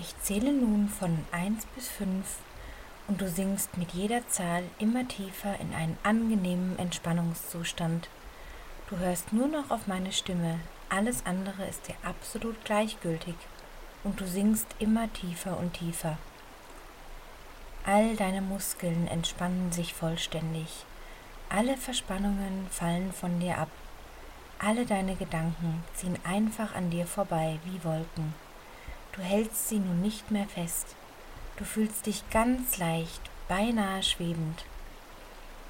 Ich zähle nun von 1 bis 5 und du sinkst mit jeder Zahl immer tiefer in einen angenehmen Entspannungszustand. Du hörst nur noch auf meine Stimme, alles andere ist dir absolut gleichgültig und du sinkst immer tiefer und tiefer. All deine Muskeln entspannen sich vollständig, alle Verspannungen fallen von dir ab, alle deine Gedanken ziehen einfach an dir vorbei wie Wolken. Du hältst sie nun nicht mehr fest, Du fühlst dich ganz leicht, beinahe schwebend.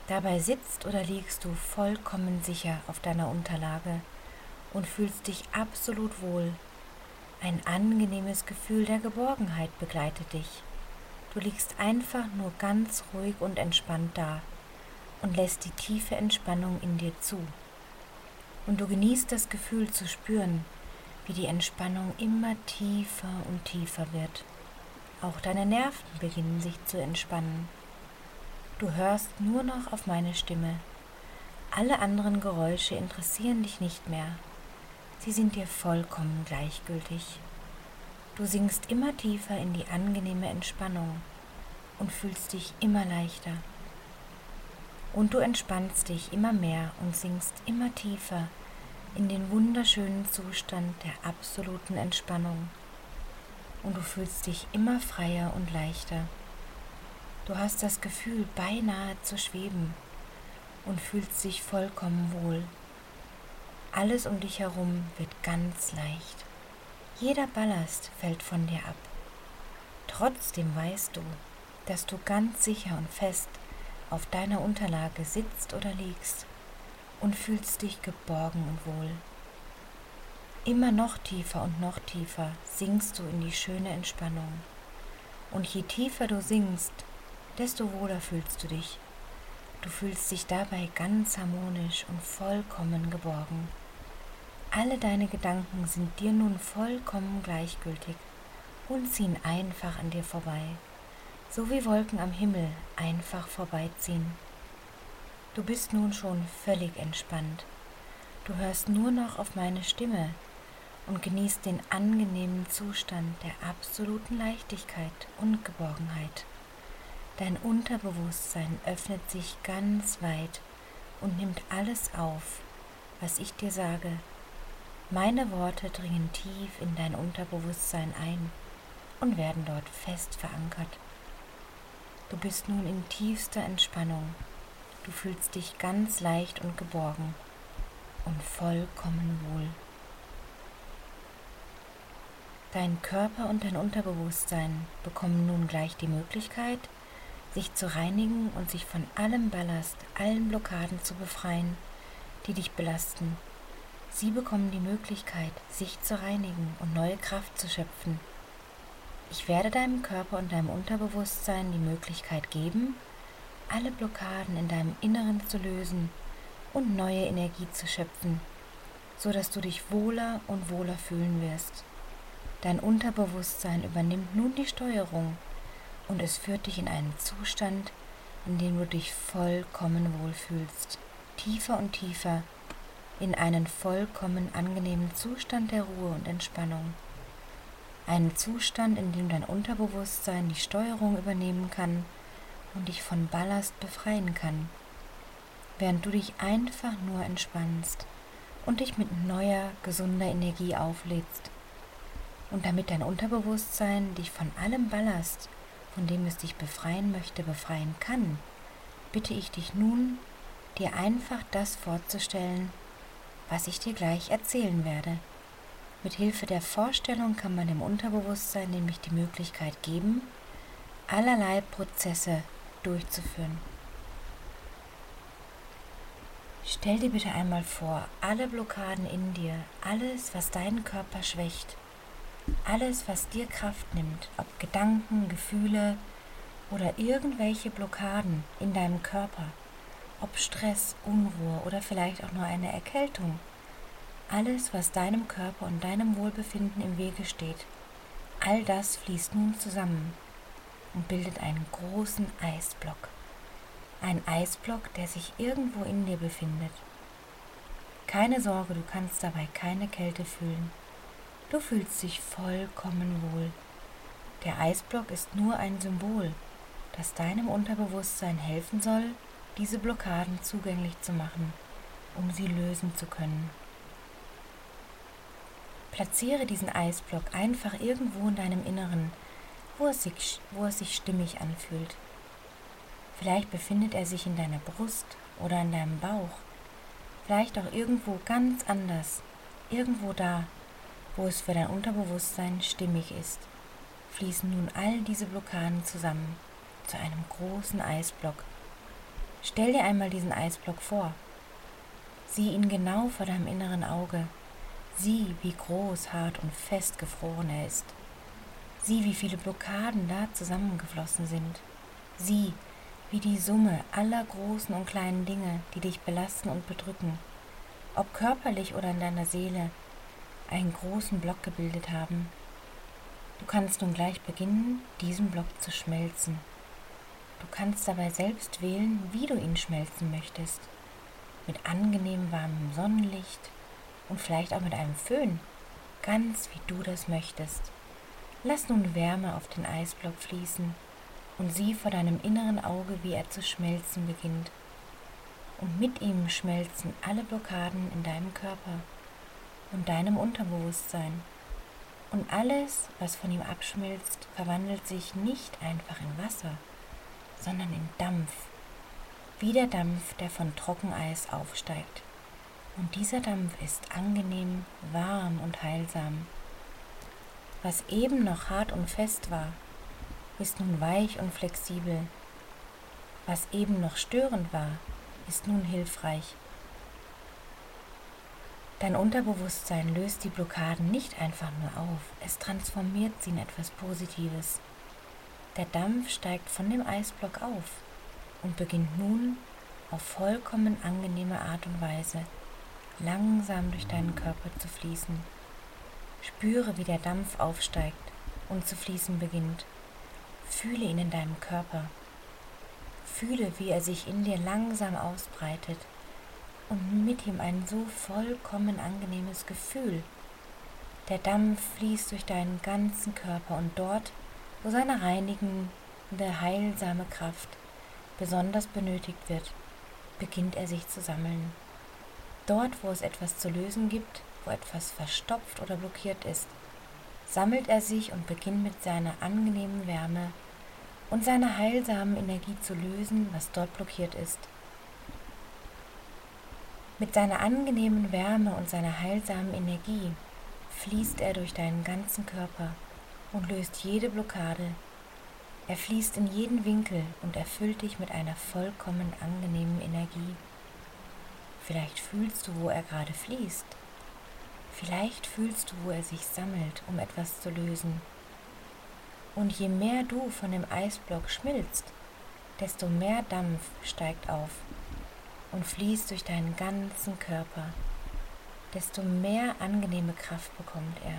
Dabei sitzt oder liegst du vollkommen sicher auf deiner Unterlage und fühlst dich absolut wohl. Ein angenehmes Gefühl der Geborgenheit begleitet dich. Du liegst einfach nur ganz ruhig und entspannt da und lässt die tiefe Entspannung in dir zu. Und du genießt das Gefühl zu spüren, wie die Entspannung immer tiefer und tiefer wird. Auch deine Nerven beginnen sich zu entspannen. Du hörst nur noch auf meine Stimme. Alle anderen Geräusche interessieren dich nicht mehr. Sie sind dir vollkommen gleichgültig. Du sinkst immer tiefer in die angenehme Entspannung und fühlst dich immer leichter. Und du entspannst dich immer mehr und sinkst immer tiefer in den wunderschönen Zustand der absoluten Entspannung und du fühlst dich immer freier und leichter. Du hast das Gefühl, beinahe zu schweben und fühlst dich vollkommen wohl. Alles um dich herum wird ganz leicht. Jeder Ballast fällt von dir ab. Trotzdem weißt du, dass du ganz sicher und fest auf deiner Unterlage sitzt oder liegst und fühlst dich geborgen und wohl. Immer noch tiefer und noch tiefer sinkst du in die schöne Entspannung. Und je tiefer du sinkst, desto wohler fühlst du dich. Du fühlst dich dabei ganz harmonisch und vollkommen geborgen. Alle deine Gedanken sind dir nun vollkommen gleichgültig und ziehen einfach an dir vorbei, so wie Wolken am Himmel einfach vorbeiziehen. Du bist nun schon völlig entspannt. Du hörst nur noch auf meine Stimme, und genießt den angenehmen Zustand der absoluten Leichtigkeit und Geborgenheit. Dein Unterbewusstsein öffnet sich ganz weit und nimmt alles auf, was ich dir sage. Meine Worte dringen tief in dein Unterbewusstsein ein und werden dort fest verankert. Du bist nun in tiefster Entspannung. Du fühlst dich ganz leicht und geborgen und vollkommen wohl. Dein Körper und dein Unterbewusstsein bekommen nun gleich die Möglichkeit, sich zu reinigen und sich von allem Ballast, allen Blockaden zu befreien, die dich belasten. Sie bekommen die Möglichkeit, sich zu reinigen und neue Kraft zu schöpfen. Ich werde deinem Körper und deinem Unterbewusstsein die Möglichkeit geben, alle Blockaden in deinem Inneren zu lösen und neue Energie zu schöpfen, so dass du dich wohler und wohler fühlen wirst. Dein Unterbewusstsein übernimmt nun die Steuerung und es führt dich in einen Zustand, in dem du dich vollkommen wohlfühlst, tiefer und tiefer in einen vollkommen angenehmen Zustand der Ruhe und Entspannung. Einen Zustand, in dem dein Unterbewusstsein die Steuerung übernehmen kann und dich von Ballast befreien kann, während du dich einfach nur entspannst und dich mit neuer, gesunder Energie auflädst und damit dein Unterbewusstsein dich von allem Ballast, von dem es dich befreien möchte, befreien kann, bitte ich dich nun, dir einfach das vorzustellen, was ich dir gleich erzählen werde. Mit Hilfe der Vorstellung kann man dem Unterbewusstsein nämlich die Möglichkeit geben, allerlei Prozesse durchzuführen. Stell dir bitte einmal vor, alle Blockaden in dir, alles, was deinen Körper schwächt, alles, was dir Kraft nimmt, ob Gedanken, Gefühle oder irgendwelche Blockaden in deinem Körper, ob Stress, Unruhe oder vielleicht auch nur eine Erkältung, alles, was deinem Körper und deinem Wohlbefinden im Wege steht, all das fließt nun zusammen und bildet einen großen Eisblock. Ein Eisblock, der sich irgendwo in dir befindet. Keine Sorge, du kannst dabei keine Kälte fühlen. Du fühlst dich vollkommen wohl. Der Eisblock ist nur ein Symbol, das deinem Unterbewusstsein helfen soll, diese Blockaden zugänglich zu machen, um sie lösen zu können. Platziere diesen Eisblock einfach irgendwo in deinem Inneren, wo es sich, wo es sich stimmig anfühlt. Vielleicht befindet er sich in deiner Brust oder in deinem Bauch. Vielleicht auch irgendwo ganz anders, irgendwo da, wo es für dein Unterbewusstsein stimmig ist, fließen nun all diese Blockaden zusammen zu einem großen Eisblock. Stell dir einmal diesen Eisblock vor. Sieh ihn genau vor deinem inneren Auge. Sieh, wie groß, hart und fest gefroren er ist. Sieh, wie viele Blockaden da zusammengeflossen sind. Sieh, wie die Summe aller großen und kleinen Dinge, die dich belasten und bedrücken, ob körperlich oder in deiner Seele, einen großen Block gebildet haben. Du kannst nun gleich beginnen, diesen Block zu schmelzen. Du kannst dabei selbst wählen, wie du ihn schmelzen möchtest. Mit angenehm warmem Sonnenlicht und vielleicht auch mit einem Föhn, ganz wie du das möchtest. Lass nun Wärme auf den Eisblock fließen und sieh vor deinem inneren Auge, wie er zu schmelzen beginnt. Und mit ihm schmelzen alle Blockaden in deinem Körper und deinem Unterbewusstsein. Und alles, was von ihm abschmilzt, verwandelt sich nicht einfach in Wasser, sondern in Dampf, wie der Dampf, der von Trockeneis aufsteigt. Und dieser Dampf ist angenehm, warm und heilsam. Was eben noch hart und fest war, ist nun weich und flexibel. Was eben noch störend war, ist nun hilfreich. Dein Unterbewusstsein löst die Blockaden nicht einfach nur auf, es transformiert sie in etwas Positives. Der Dampf steigt von dem Eisblock auf und beginnt nun auf vollkommen angenehme Art und Weise langsam durch deinen Körper zu fließen. Spüre, wie der Dampf aufsteigt und zu fließen beginnt. Fühle ihn in deinem Körper. Fühle, wie er sich in dir langsam ausbreitet und mit ihm ein so vollkommen angenehmes Gefühl. Der Dampf fließt durch deinen ganzen Körper und dort, wo seine reinigende, heilsame Kraft besonders benötigt wird, beginnt er sich zu sammeln. Dort, wo es etwas zu lösen gibt, wo etwas verstopft oder blockiert ist, sammelt er sich und beginnt mit seiner angenehmen Wärme und seiner heilsamen Energie zu lösen, was dort blockiert ist. Mit seiner angenehmen Wärme und seiner heilsamen Energie fließt er durch deinen ganzen Körper und löst jede Blockade. Er fließt in jeden Winkel und erfüllt dich mit einer vollkommen angenehmen Energie. Vielleicht fühlst du, wo er gerade fließt. Vielleicht fühlst du, wo er sich sammelt, um etwas zu lösen. Und je mehr du von dem Eisblock schmilzt, desto mehr Dampf steigt auf und fließt durch deinen ganzen Körper, desto mehr angenehme Kraft bekommt er,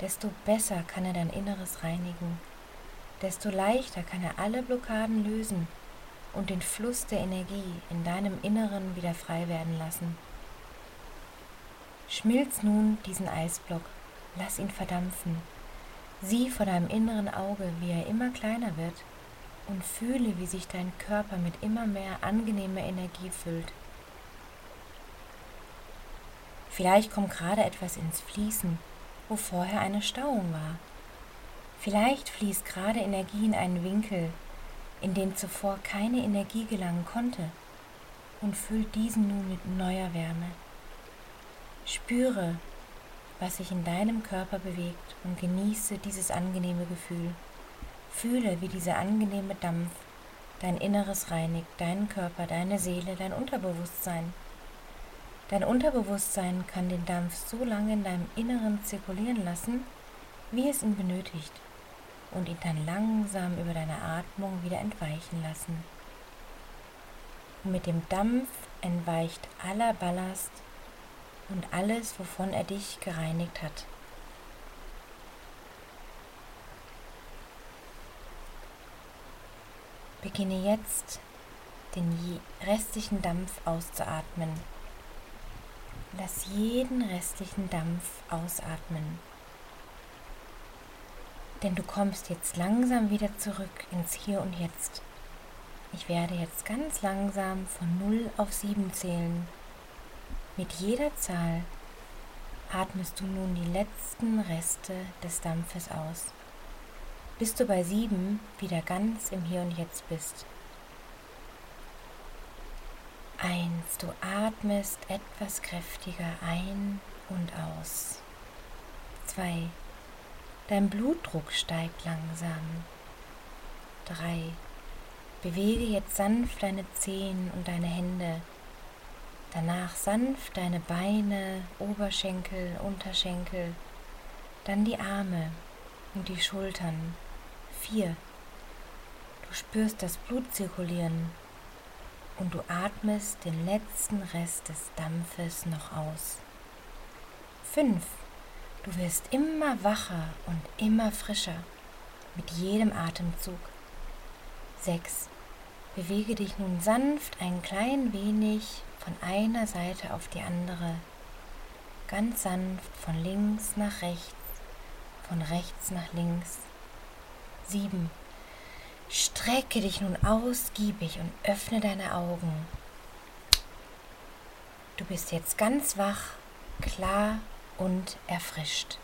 desto besser kann er dein Inneres reinigen, desto leichter kann er alle Blockaden lösen und den Fluss der Energie in deinem Inneren wieder frei werden lassen. Schmilz nun diesen Eisblock, lass ihn verdampfen, sieh vor deinem inneren Auge, wie er immer kleiner wird und fühle, wie sich dein Körper mit immer mehr angenehmer Energie füllt. Vielleicht kommt gerade etwas ins Fließen, wo vorher eine Stauung war. Vielleicht fließt gerade Energie in einen Winkel, in den zuvor keine Energie gelangen konnte, und füllt diesen nun mit neuer Wärme. Spüre, was sich in deinem Körper bewegt und genieße dieses angenehme Gefühl. Fühle, wie dieser angenehme Dampf dein Inneres reinigt, deinen Körper, deine Seele, dein Unterbewusstsein. Dein Unterbewusstsein kann den Dampf so lange in deinem Inneren zirkulieren lassen, wie es ihn benötigt, und ihn dann langsam über deine Atmung wieder entweichen lassen. Und mit dem Dampf entweicht aller Ballast und alles, wovon er dich gereinigt hat. Beginne jetzt den restlichen Dampf auszuatmen. Lass jeden restlichen Dampf ausatmen. Denn du kommst jetzt langsam wieder zurück ins Hier und Jetzt. Ich werde jetzt ganz langsam von 0 auf 7 zählen. Mit jeder Zahl atmest du nun die letzten Reste des Dampfes aus, bis du bei 7 wieder ganz im Hier und Jetzt bist. Eins, du atmest etwas kräftiger ein und aus. Zwei, Dein Blutdruck steigt langsam. 3. Bewege jetzt sanft deine Zehen und deine Hände. Danach sanft deine Beine, Oberschenkel, Unterschenkel. Dann die Arme und die Schultern. 4. Du spürst das Blut zirkulieren und du atmest den letzten Rest des Dampfes noch aus. 5. Du wirst immer wacher und immer frischer mit jedem Atemzug. 6. Bewege dich nun sanft ein klein wenig von einer Seite auf die andere. Ganz sanft von links nach rechts, von rechts nach links. 7. Strecke dich nun ausgiebig und öffne deine Augen. Du bist jetzt ganz wach, klar und erfrischt.